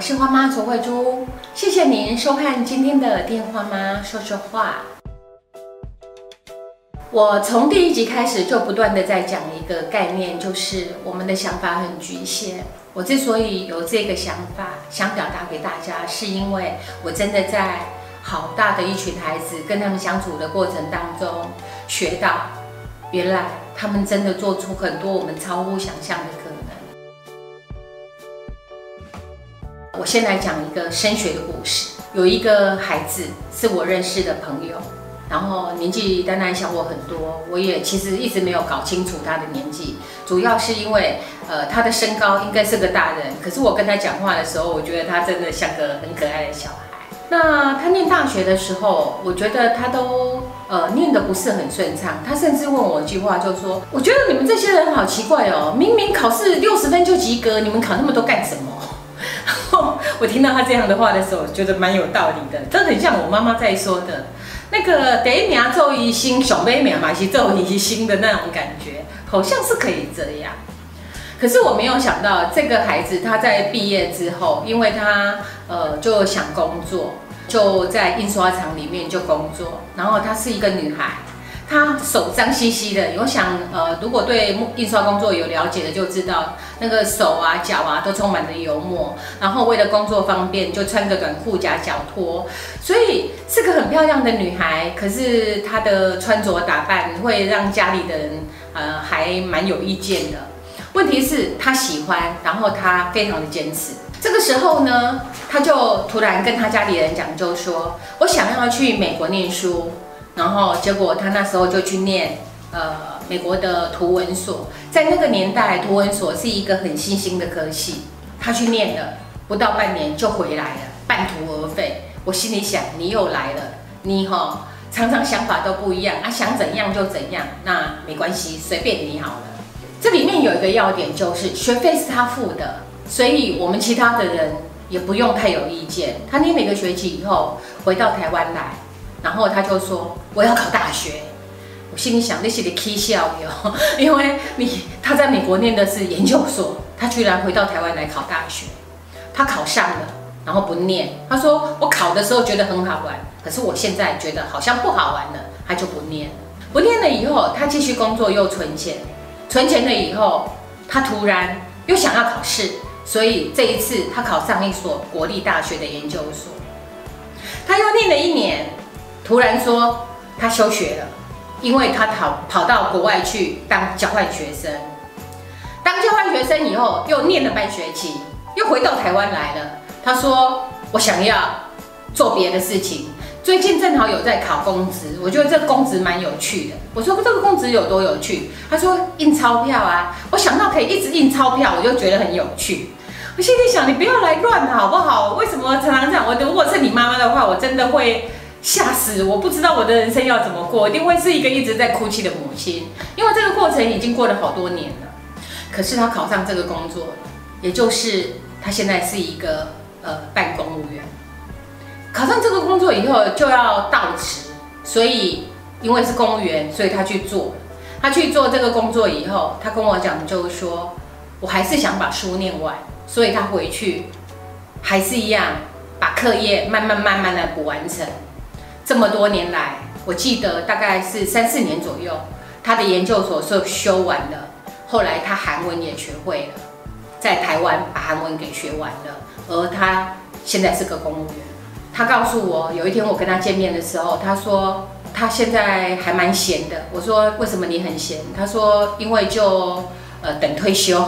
我是花妈卓慧珠，谢谢您收看今天的电话妈说说话。我从第一集开始就不断的在讲一个概念，就是我们的想法很局限。我之所以有这个想法，想表达给大家，是因为我真的在好大的一群孩子跟他们相处的过程当中，学到原来他们真的做出很多我们超乎想象的我先来讲一个升学的故事，有一个孩子是我认识的朋友。然后年纪当然小我很多，我也其实一直没有搞清楚他的年纪，主要是因为呃他的身高应该是个大人，可是我跟他讲话的时候，我觉得他真的像个很可爱的小孩。那他念大学的时候，我觉得他都呃念的不是很顺畅，他甚至问我一句话，就说：“我觉得你们这些人好奇怪哦，明明考试六十分就及格，你们考那么多干什么？” 我听到他这样的话的时候，觉得蛮有道理的，这很像我妈妈在说的。那个第一名周一星，小妹妹嘛是周一星的那种感觉，好像是可以这样。可是我没有想到，这个孩子他在毕业之后，因为他呃就想工作，就在印刷厂里面就工作，然后她是一个女孩。他手脏兮兮的，我想，呃，如果对印刷工作有了解的，就知道那个手啊、脚啊都充满了油墨。然后为了工作方便，就穿个短裤夹脚拖，所以是个很漂亮的女孩。可是她的穿着打扮会让家里的人，呃，还蛮有意见的。问题是她喜欢，然后她非常的坚持。这个时候呢，她就突然跟她家里人讲，就说：“我想要去美国念书。”然后结果他那时候就去念呃美国的图文所，在那个年代，图文所是一个很新兴的科系。他去念了不到半年就回来了，半途而废。我心里想，你又来了，你哈常常想法都不一样啊，想怎样就怎样，那没关系，随便你好了。这里面有一个要点，就是学费是他付的，所以我们其他的人也不用太有意见。他念了一个学期以后，回到台湾来。然后他就说我要考大学，我心里想那些的 key 笑哟，因为你他在美国念的是研究所，他居然回到台湾来考大学，他考上了，然后不念，他说我考的时候觉得很好玩，可是我现在觉得好像不好玩了，他就不念，不念了以后他继续工作又存钱，存钱了以后他突然又想要考试，所以这一次他考上一所国立大学的研究所，他又念了一年。突然说他休学了，因为他跑跑到国外去当交换学生。当交换学生以后，又念了半学期，又回到台湾来了。他说：“我想要做别的事情。”最近正好有在考公职，我觉得这个公职蛮有趣的。我说：“这个公职有多有趣？”他说：“印钞票啊！”我想到可以一直印钞票，我就觉得很有趣。我心里想：“你不要来乱好不好？为什么常常这样？我如果是你妈妈的话，我真的会。”吓死！我不知道我的人生要怎么过，一定会是一个一直在哭泣的母亲，因为这个过程已经过了好多年了。可是他考上这个工作，也就是他现在是一个呃办公务员。考上这个工作以后就要到职，所以因为是公务员，所以他去做。他去做这个工作以后，他跟我讲就是说，我还是想把书念完，所以他回去还是一样把课业慢慢慢慢的补完成。这么多年来，我记得大概是三四年左右，他的研究所是修完了。后来他韩文也学会了，在台湾把韩文给学完了。而他现在是个公务员。他告诉我，有一天我跟他见面的时候，他说他现在还蛮闲的。我说为什么你很闲？他说因为就呃等退休。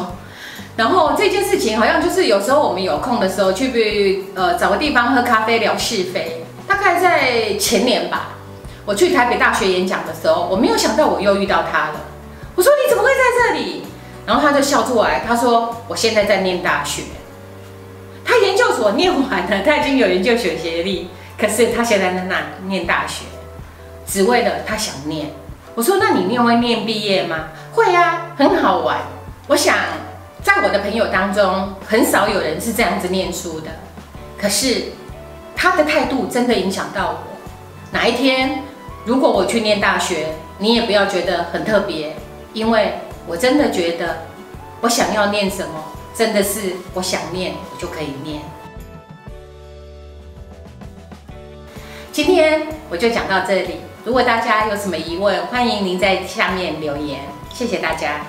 然后这件事情好像就是有时候我们有空的时候去呃找个地方喝咖啡聊是非。概在前年吧，我去台北大学演讲的时候，我没有想到我又遇到他了。我说你怎么会在这里？然后他就笑出来，他说我现在在念大学。他研究所念完了，他已经有研究学学历，可是他现在在那念大学，只为了他想念。我说那你念会念毕业吗？会啊，很好玩。我想在我的朋友当中，很少有人是这样子念书的。可是。他的态度真的影响到我。哪一天如果我去念大学，你也不要觉得很特别，因为我真的觉得我想要念什么，真的是我想念我就可以念。今天我就讲到这里。如果大家有什么疑问，欢迎您在下面留言。谢谢大家。